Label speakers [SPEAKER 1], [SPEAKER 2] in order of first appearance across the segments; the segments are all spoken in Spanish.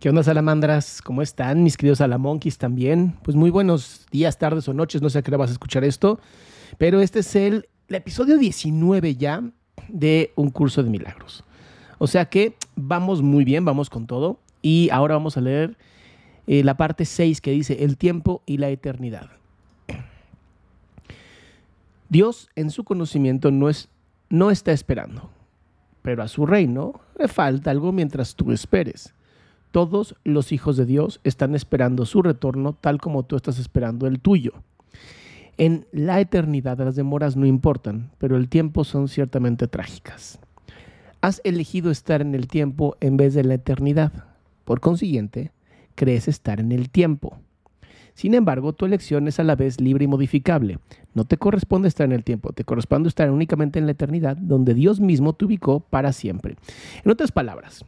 [SPEAKER 1] ¿Qué onda, salamandras? ¿Cómo están, mis queridos salamonquis también? Pues muy buenos días, tardes o noches, no sé a qué hora vas a escuchar esto, pero este es el, episodio 19 ya de Un Curso de Milagros. O sea que vamos muy bien, vamos con todo, y ahora vamos a leer eh, la parte 6 que dice El tiempo y la eternidad. Dios en su conocimiento no, es, no está esperando, pero a su reino le falta algo mientras tú esperes. Todos los hijos de Dios están esperando su retorno tal como tú estás esperando el tuyo. En la eternidad las demoras no importan, pero el tiempo son ciertamente trágicas. Has elegido estar en el tiempo en vez de la eternidad. Por consiguiente, crees estar en el tiempo. Sin embargo, tu elección es a la vez libre y modificable. No te corresponde estar en el tiempo, te corresponde estar únicamente en la eternidad, donde Dios mismo te ubicó para siempre. En otras palabras,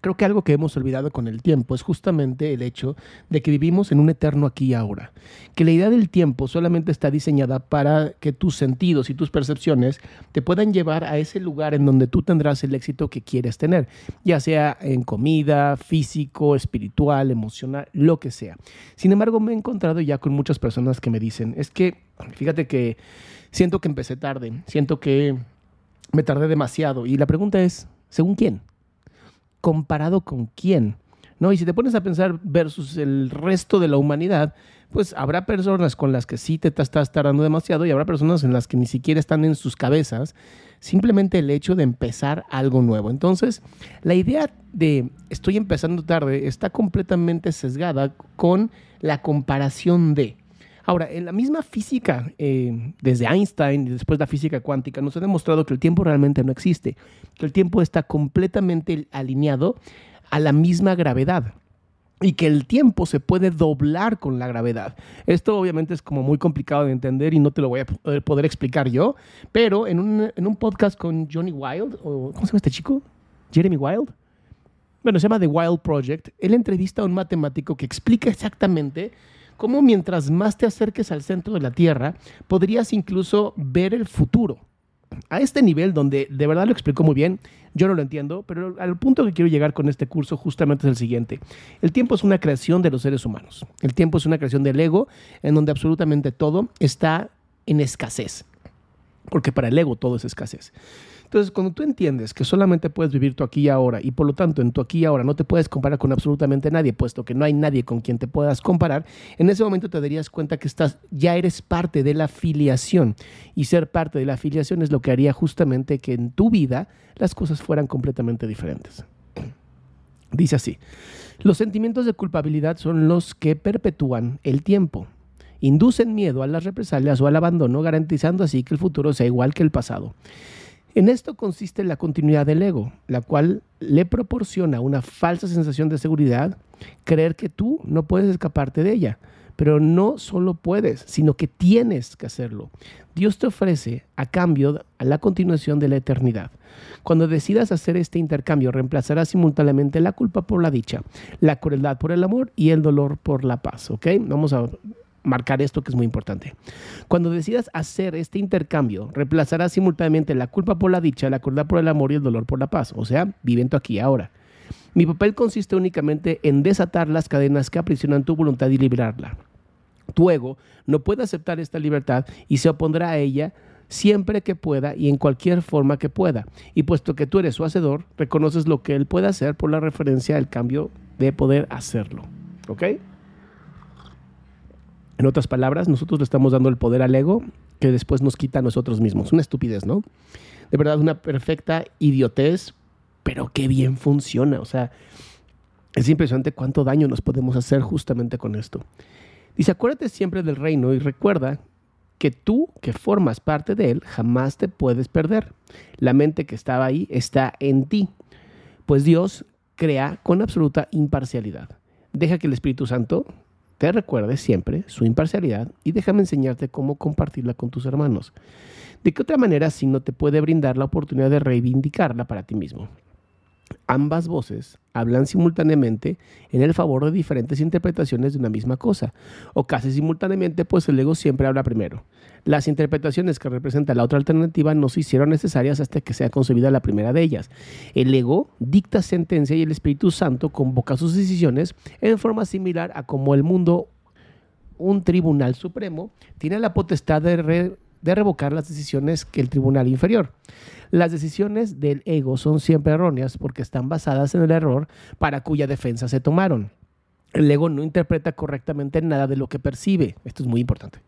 [SPEAKER 1] Creo que algo que hemos olvidado con el tiempo es justamente el hecho de que vivimos en un eterno aquí y ahora. Que la idea del tiempo solamente está diseñada para que tus sentidos y tus percepciones te puedan llevar a ese lugar en donde tú tendrás el éxito que quieres tener, ya sea en comida, físico, espiritual, emocional, lo que sea. Sin embargo, me he encontrado ya con muchas personas que me dicen, es que, fíjate que siento que empecé tarde, siento que me tardé demasiado. Y la pregunta es, ¿según quién? Comparado con quién. ¿No? Y si te pones a pensar versus el resto de la humanidad, pues habrá personas con las que sí te estás tardando demasiado y habrá personas en las que ni siquiera están en sus cabezas, simplemente el hecho de empezar algo nuevo. Entonces, la idea de estoy empezando tarde está completamente sesgada con la comparación de. Ahora, en la misma física, eh, desde Einstein y después la física cuántica, nos ha demostrado que el tiempo realmente no existe, que el tiempo está completamente alineado a la misma gravedad y que el tiempo se puede doblar con la gravedad. Esto obviamente es como muy complicado de entender y no te lo voy a poder explicar yo, pero en un, en un podcast con Johnny Wild, o ¿cómo se llama este chico? Jeremy Wild. Bueno, se llama The Wild Project. Él entrevista a un matemático que explica exactamente cómo mientras más te acerques al centro de la Tierra, podrías incluso ver el futuro. A este nivel, donde de verdad lo explicó muy bien, yo no lo entiendo, pero al punto que quiero llegar con este curso justamente es el siguiente. El tiempo es una creación de los seres humanos. El tiempo es una creación del ego, en donde absolutamente todo está en escasez. Porque para el ego todo es escasez. Entonces, cuando tú entiendes que solamente puedes vivir tu aquí y ahora y por lo tanto en tu aquí y ahora no te puedes comparar con absolutamente nadie, puesto que no hay nadie con quien te puedas comparar, en ese momento te darías cuenta que estás, ya eres parte de la filiación. Y ser parte de la filiación es lo que haría justamente que en tu vida las cosas fueran completamente diferentes. Dice así, los sentimientos de culpabilidad son los que perpetúan el tiempo inducen miedo a las represalias o al abandono, garantizando así que el futuro sea igual que el pasado. En esto consiste la continuidad del ego, la cual le proporciona una falsa sensación de seguridad, creer que tú no puedes escaparte de ella. Pero no solo puedes, sino que tienes que hacerlo. Dios te ofrece a cambio a la continuación de la eternidad. Cuando decidas hacer este intercambio, reemplazarás simultáneamente la culpa por la dicha, la crueldad por el amor y el dolor por la paz. ¿Ok? Vamos a marcar esto que es muy importante. Cuando decidas hacer este intercambio, reemplazarás simultáneamente la culpa por la dicha, la crueldad por el amor y el dolor por la paz. O sea, viviendo aquí ahora. Mi papel consiste únicamente en desatar las cadenas que aprisionan tu voluntad y liberarla. Tu ego no puede aceptar esta libertad y se opondrá a ella siempre que pueda y en cualquier forma que pueda. Y puesto que tú eres su hacedor, reconoces lo que él puede hacer por la referencia al cambio de poder hacerlo. ¿Ok? En otras palabras, nosotros le estamos dando el poder al ego que después nos quita a nosotros mismos. Una estupidez, ¿no? De verdad, una perfecta idiotez, pero qué bien funciona. O sea, es impresionante cuánto daño nos podemos hacer justamente con esto. Dice, acuérdate siempre del reino y recuerda que tú, que formas parte de él, jamás te puedes perder. La mente que estaba ahí está en ti, pues Dios crea con absoluta imparcialidad. Deja que el Espíritu Santo te recuerde siempre su imparcialidad y déjame enseñarte cómo compartirla con tus hermanos. ¿De qué otra manera si no te puede brindar la oportunidad de reivindicarla para ti mismo? Ambas voces hablan simultáneamente en el favor de diferentes interpretaciones de una misma cosa, o casi simultáneamente, pues el ego siempre habla primero. Las interpretaciones que representa la otra alternativa no se hicieron necesarias hasta que sea concebida la primera de ellas. El ego dicta sentencia y el Espíritu Santo convoca sus decisiones en forma similar a como el mundo, un tribunal supremo, tiene la potestad de, de revocar las decisiones que el tribunal inferior. Las decisiones del ego son siempre erróneas porque están basadas en el error para cuya defensa se tomaron. El ego no interpreta correctamente nada de lo que percibe. Esto es muy importante.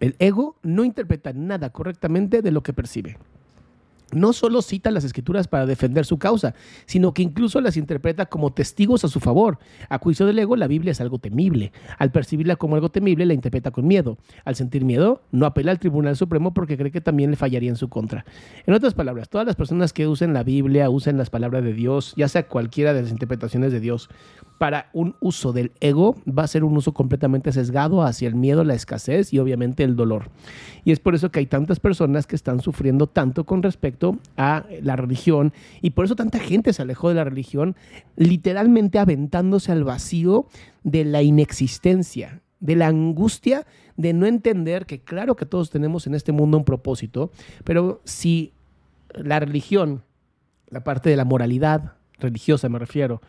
[SPEAKER 1] El ego no interpreta nada correctamente de lo que percibe no solo cita las escrituras para defender su causa, sino que incluso las interpreta como testigos a su favor. A juicio del ego, la Biblia es algo temible. Al percibirla como algo temible, la interpreta con miedo. Al sentir miedo, no apela al Tribunal Supremo porque cree que también le fallaría en su contra. En otras palabras, todas las personas que usen la Biblia, usen las palabras de Dios, ya sea cualquiera de las interpretaciones de Dios, para un uso del ego, va a ser un uso completamente sesgado hacia el miedo, la escasez y obviamente el dolor. Y es por eso que hay tantas personas que están sufriendo tanto con respecto a la religión y por eso tanta gente se alejó de la religión, literalmente aventándose al vacío de la inexistencia, de la angustia de no entender que claro que todos tenemos en este mundo un propósito, pero si la religión, la parte de la moralidad religiosa me refiero,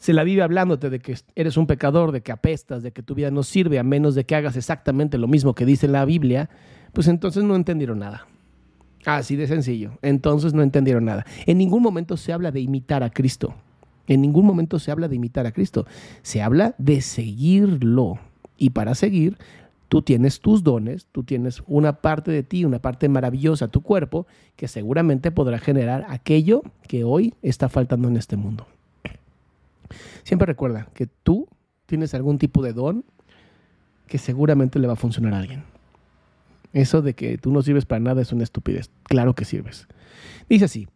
[SPEAKER 1] se la vive hablándote de que eres un pecador, de que apestas, de que tu vida no sirve a menos de que hagas exactamente lo mismo que dice la Biblia, pues entonces no entendieron nada. Así de sencillo. Entonces no entendieron nada. En ningún momento se habla de imitar a Cristo. En ningún momento se habla de imitar a Cristo. Se habla de seguirlo. Y para seguir, tú tienes tus dones, tú tienes una parte de ti, una parte maravillosa, tu cuerpo, que seguramente podrá generar aquello que hoy está faltando en este mundo. Siempre recuerda que tú tienes algún tipo de don que seguramente le va a funcionar a alguien. Eso de que tú no sirves para nada es una estupidez. Claro que sirves. Dice así,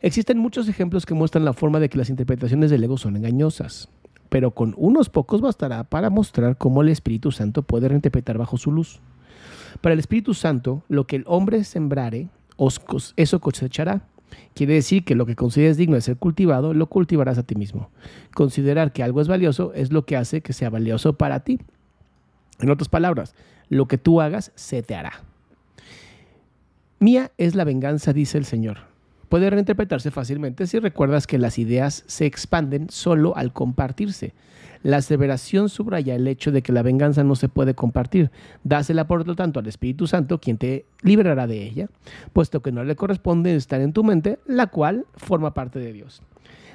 [SPEAKER 1] existen muchos ejemplos que muestran la forma de que las interpretaciones del ego son engañosas, pero con unos pocos bastará para mostrar cómo el Espíritu Santo puede reinterpretar bajo su luz. Para el Espíritu Santo, lo que el hombre sembrare, eso cosechará. Quiere decir que lo que consideres digno de ser cultivado, lo cultivarás a ti mismo. Considerar que algo es valioso es lo que hace que sea valioso para ti. En otras palabras, lo que tú hagas se te hará. Mía es la venganza, dice el Señor. Puede reinterpretarse fácilmente si recuerdas que las ideas se expanden solo al compartirse. La aseveración subraya el hecho de que la venganza no se puede compartir. Dásela por lo tanto al Espíritu Santo, quien te liberará de ella, puesto que no le corresponde estar en tu mente, la cual forma parte de Dios.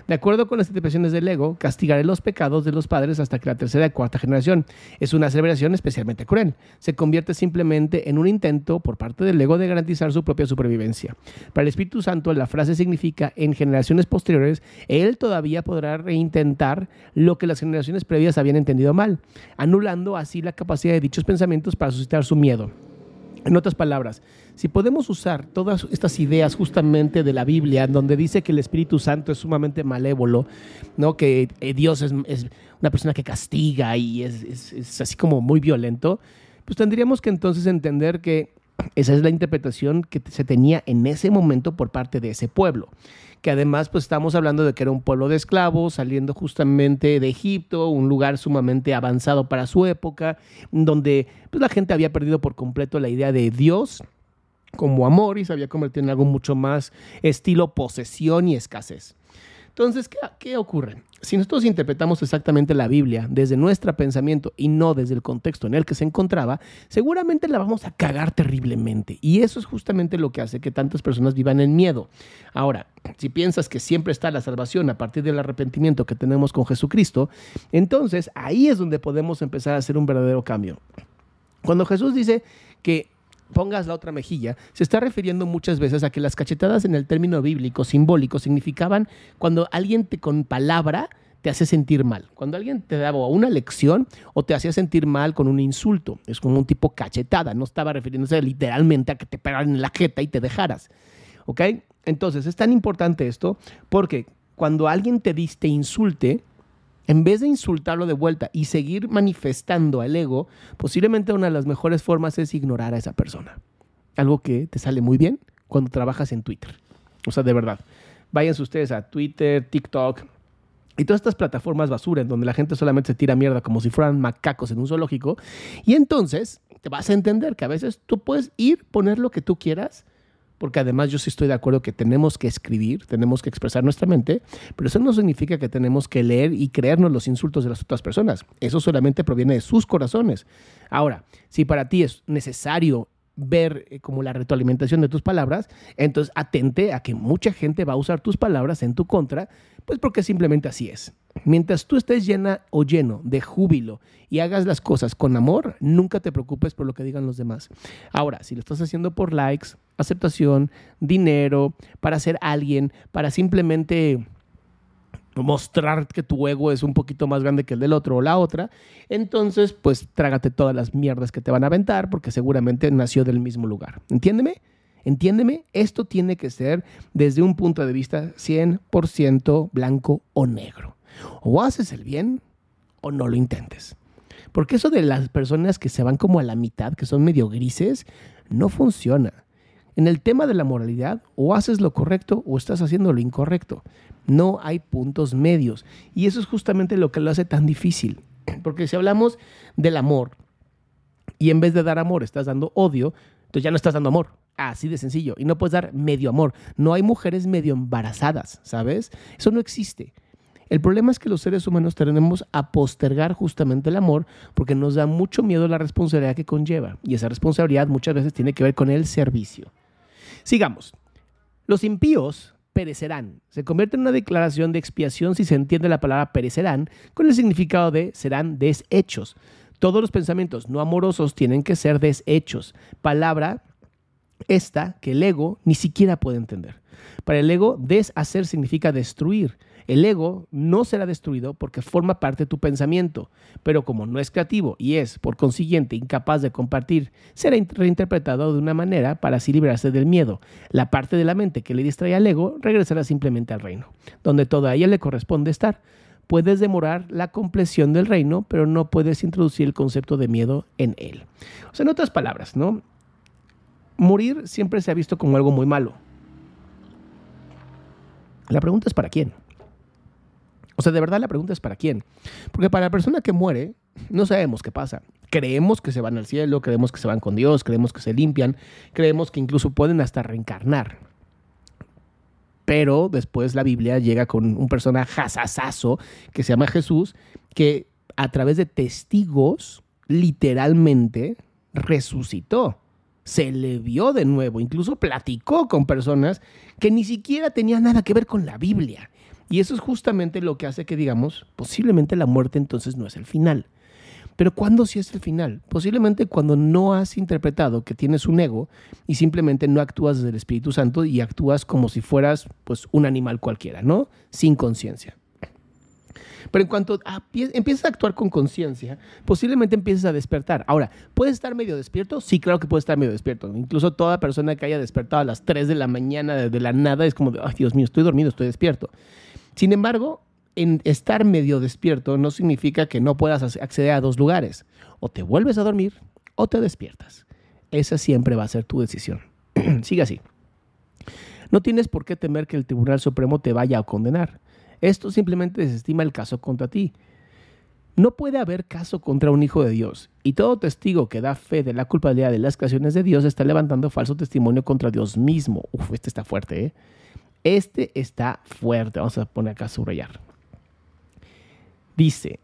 [SPEAKER 1] De acuerdo con las interpretaciones del ego, castigaré los pecados de los padres hasta que la tercera y cuarta generación. Es una celebración especialmente cruel. Se convierte simplemente en un intento por parte del ego de garantizar su propia supervivencia. Para el Espíritu Santo, la frase significa en generaciones posteriores, él todavía podrá reintentar lo que las generaciones previas habían entendido mal, anulando así la capacidad de dichos pensamientos para suscitar su miedo. En otras palabras, si podemos usar todas estas ideas justamente de la Biblia, donde dice que el Espíritu Santo es sumamente malévolo, ¿no? que eh, Dios es, una persona que castiga y es, así como muy violento, pues tendríamos que entonces entender que Esa es la interpretación que se tenía en ese momento por parte de ese pueblo. Que además, pues estamos hablando de que era un pueblo de esclavos, saliendo justamente de Egipto, un lugar sumamente avanzado para su época, donde pues, la gente había perdido por completo la idea de Dios como amor y se había convertido en algo mucho más estilo posesión y escasez. Entonces, ¿qué, ¿qué, ocurre? Si nosotros interpretamos exactamente la Biblia desde nuestro pensamiento y no desde el contexto en el que se encontraba, seguramente la vamos a cagar terriblemente. Y eso es justamente lo que hace que tantas personas vivan en miedo. Ahora, si piensas que siempre está la salvación a partir del arrepentimiento que tenemos con Jesucristo, entonces ahí es donde podemos empezar a hacer un verdadero cambio. Cuando Jesús dice que pongas la otra mejilla, se está refiriendo muchas veces a que las cachetadas en el término bíblico simbólico significaban cuando alguien te con palabra te hace sentir mal. Cuando alguien te daba una lección o te hacía sentir mal con un insulto, es como un tipo cachetada, no estaba refiriéndose literalmente a que te pegaran en la jeta y te dejaras. ¿Ok? Entonces es tan importante esto porque cuando alguien te diste insulte, en vez de insultarlo de vuelta y seguir manifestando al ego, posiblemente una de las mejores formas es ignorar a esa persona. Algo que te sale muy bien cuando trabajas en Twitter. O sea, de verdad. Váyanse ustedes a Twitter, TikTok y todas estas plataformas basura en donde la gente solamente se tira mierda como si fueran macacos en un zoológico. Y entonces te vas a entender que a veces tú puedes ir, poner lo que tú quieras porque además yo sí estoy de acuerdo que tenemos que escribir, tenemos que expresar nuestra mente, pero eso no significa que tenemos que leer y creernos los insultos de las otras personas. Eso solamente proviene de sus corazones. Ahora, si para ti es necesario ver eh, como la retroalimentación de tus palabras, entonces atente a que mucha gente va a usar tus palabras en tu contra, pues porque simplemente así es. Mientras tú estés llena o lleno de júbilo y hagas las cosas con amor, nunca te preocupes por lo que digan los demás. Ahora, si lo estás haciendo por likes, aceptación, dinero, para ser alguien, para simplemente mostrar que tu ego es un poquito más grande que el del otro o la otra, entonces pues trágate todas las mierdas que te van a aventar porque seguramente nació del mismo lugar. ¿Entiéndeme? Entiéndeme, esto tiene que ser desde un punto de vista 100% blanco o negro. O haces el bien o no lo intentes. Porque eso de las personas que se van como a la mitad, que son medio grises, no funciona. En el tema de la moralidad, o haces lo correcto o estás haciendo lo incorrecto. No hay puntos medios. Y eso es justamente lo que lo hace tan difícil. Porque si hablamos del amor y en vez de dar amor estás dando odio, entonces ya no estás dando amor. Así de sencillo. Y no puedes dar medio amor. No hay mujeres medio embarazadas, ¿sabes? Eso no existe. El problema es que los seres humanos tendemos a postergar justamente el amor porque nos da mucho miedo la responsabilidad que conlleva. Y esa responsabilidad muchas veces tiene que ver con el servicio. Sigamos. Los impíos perecerán. Se convierte en una declaración de expiación si se entiende la palabra perecerán con el significado de serán deshechos. Todos los pensamientos no amorosos tienen que ser deshechos. Palabra esta que el ego ni siquiera puede entender. Para el ego, deshacer significa destruir. El ego no será destruido porque forma parte de tu pensamiento, pero como no es creativo y es, por consiguiente, incapaz de compartir, será reinterpretado de una manera para así librarse del miedo. La parte de la mente que le distrae al ego regresará simplemente al reino, donde toda ella le corresponde estar. Puedes demorar la compleción del reino, pero no puedes introducir el concepto de miedo en él. O sea, en otras palabras, ¿no? Morir siempre se ha visto como algo muy malo. La pregunta es para quién. O sea, de verdad la pregunta es para quién. Porque para la persona que muere, no sabemos qué pasa. Creemos que se van al cielo, creemos que se van con Dios, creemos que se limpian, creemos que incluso pueden hasta reencarnar. Pero después la Biblia llega con un personaje jasasazo que se llama Jesús, que a través de testigos literalmente resucitó. Se le vio de nuevo, incluso platicó con personas que ni siquiera tenían nada que ver con la Biblia. Y eso es justamente lo que hace que digamos, posiblemente la muerte entonces no es el final. Pero ¿cuándo sí es el final? Posiblemente cuando no has interpretado que tienes un ego y simplemente no actúas desde el Espíritu Santo y actúas como si fueras pues un animal cualquiera, ¿no? Sin conciencia. Pero en cuanto empiezas a actuar con conciencia, posiblemente empieces a despertar. Ahora, ¿puedes estar medio despierto? Sí, claro que puedes estar medio despierto. Incluso toda persona que haya despertado a las 3 de la mañana de la nada es como ay Dios mío, estoy dormido, estoy despierto. Sin embargo, en estar medio despierto no significa que no puedas acceder a dos lugares. O te vuelves a dormir o te despiertas. esa siempre va a ser tu decisión. Sigue así. No tienes por qué temer que el Tribunal Supremo te vaya a condenar. Esto simplemente desestima el caso contra ti. No puede haber caso contra un hijo de Dios, y todo testigo que da fe de la culpabilidad de las creaciones de Dios está levantando falso testimonio contra Dios mismo. Uf, este está fuerte, ¿eh? Este está fuerte. Vamos a poner acá a subrayar. Dice,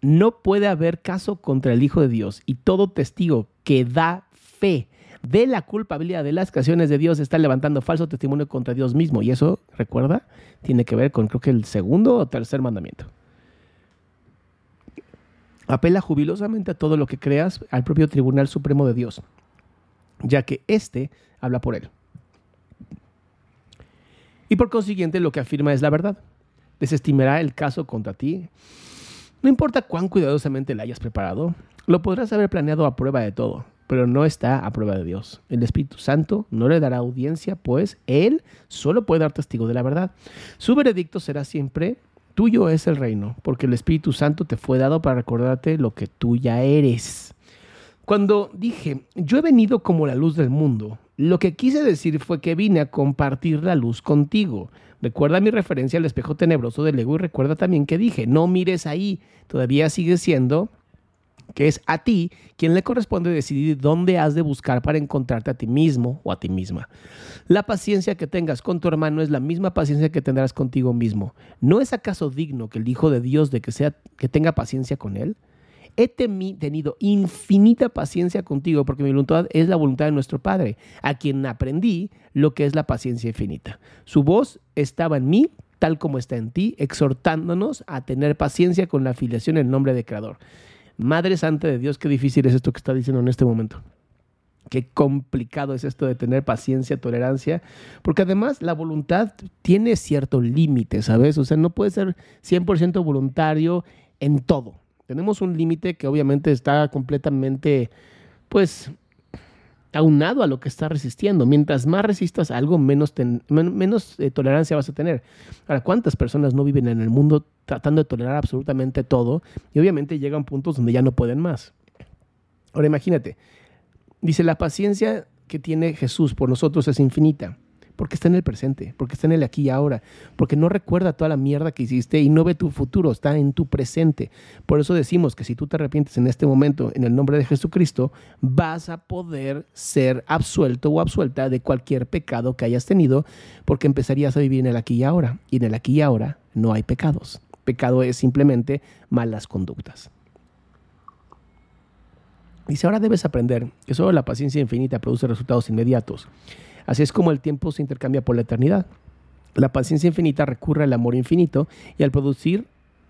[SPEAKER 1] no puede haber caso contra el Hijo de Dios, y todo testigo que da fe de la culpabilidad de las creaciones de Dios está levantando falso testimonio contra Dios mismo. Y eso, recuerda, tiene que ver con creo que el segundo o tercer mandamiento. Apela jubilosamente a todo lo que creas al propio Tribunal Supremo de Dios, ya que éste habla por él. Y por consiguiente lo que afirma es la verdad. Desestimará el caso contra ti. No importa cuán cuidadosamente la hayas preparado, lo podrás haber planeado a prueba de todo, pero no está a prueba de Dios. El Espíritu Santo no le dará audiencia, pues Él solo puede dar testigo de la verdad. Su veredicto será siempre tuyo es el reino, porque el Espíritu Santo te fue dado para recordarte lo que tú ya eres. Cuando dije, yo he venido como la luz del mundo, lo que quise decir fue que vine a compartir la luz contigo. Recuerda mi referencia al espejo tenebroso del ego y recuerda también que dije, no mires ahí, todavía sigue siendo que es a ti quien le corresponde decidir dónde has de buscar para encontrarte a ti mismo o a ti misma. La paciencia que tengas con tu hermano es la misma paciencia que tendrás contigo mismo. ¿No es acaso digno que el Hijo de Dios de que sea que tenga paciencia con él? He tenido infinita paciencia contigo porque mi voluntad es la voluntad de nuestro Padre, a quien aprendí lo que es la paciencia infinita. Su voz estaba en mí tal como está en ti, exhortándonos a tener paciencia con la afiliación en nombre de Creador. Madre Santa de Dios, qué difícil es esto que está diciendo en este momento. Qué complicado es esto de tener paciencia, tolerancia, porque además la voluntad tiene cierto límite, ¿sabes? O sea, no puede ser 100% voluntario en todo. Tenemos un límite que obviamente está completamente, pues, aunado a lo que está resistiendo. Mientras más resistas algo, menos, menos eh, tolerancia vas a tener. Ahora, ¿cuántas personas no viven en el mundo tratando de tolerar absolutamente todo? Y obviamente llegan puntos donde ya no pueden más. Ahora imagínate, dice, la paciencia que tiene Jesús por nosotros es infinita porque está en el presente, porque está en el aquí y ahora, porque no recuerda toda la mierda que hiciste y no ve tu futuro, está en tu presente. Por eso decimos que si tú te arrepientes en este momento en el nombre de Jesucristo, vas a poder ser absuelto o absuelta de cualquier pecado que hayas tenido, porque empezarías a vivir en el aquí y ahora. Y en el aquí y ahora no hay pecados. Pecado es simplemente malas conductas. Dice, ahora debes aprender que solo la paciencia infinita produce resultados inmediatos. Así es como el tiempo se intercambia por la eternidad. La paciencia infinita recurre al amor infinito y al producir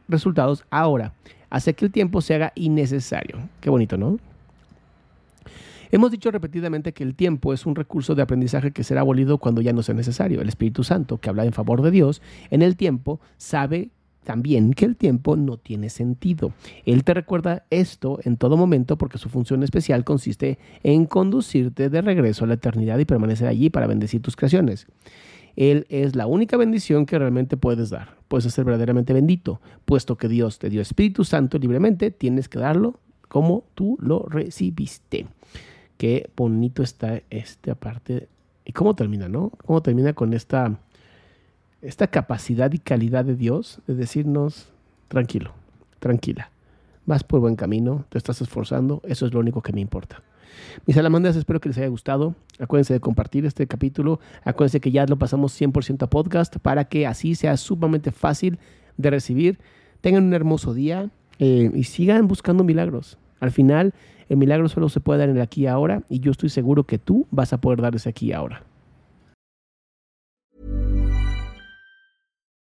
[SPEAKER 1] resultados ahora hace que el tiempo se haga innecesario. Qué bonito, ¿no? Hemos dicho repetidamente que el tiempo es un recurso de aprendizaje que será abolido cuando ya no sea necesario. El Espíritu Santo, que habla en favor de Dios, en el tiempo sabe también que el tiempo no tiene sentido. Él te recuerda esto en todo momento porque su función especial consiste en conducirte de regreso a la eternidad y permanecer allí para bendecir tus creaciones. Él es la única bendición que realmente puedes dar. Puedes ser verdaderamente bendito, puesto que Dios te dio Espíritu Santo libremente, tienes que darlo como tú lo recibiste. Qué bonito está esta parte. ¿Y cómo termina, no? ¿Cómo termina con esta esta capacidad y calidad de Dios de decirnos, tranquilo, tranquila, vas por buen camino, te estás esforzando, eso es lo único que me importa. Mis salamandras, espero que les haya gustado. Acuérdense de compartir este capítulo. Acuérdense que ya lo pasamos 100% a podcast para que así sea sumamente fácil de recibir. Tengan un hermoso día eh, y sigan buscando milagros. Al final, el milagro solo se puede dar en el aquí y ahora y yo estoy seguro que tú vas a poder dar ese aquí y ahora.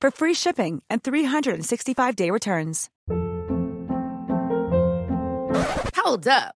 [SPEAKER 2] for free shipping and 365-day returns.
[SPEAKER 3] Hold up.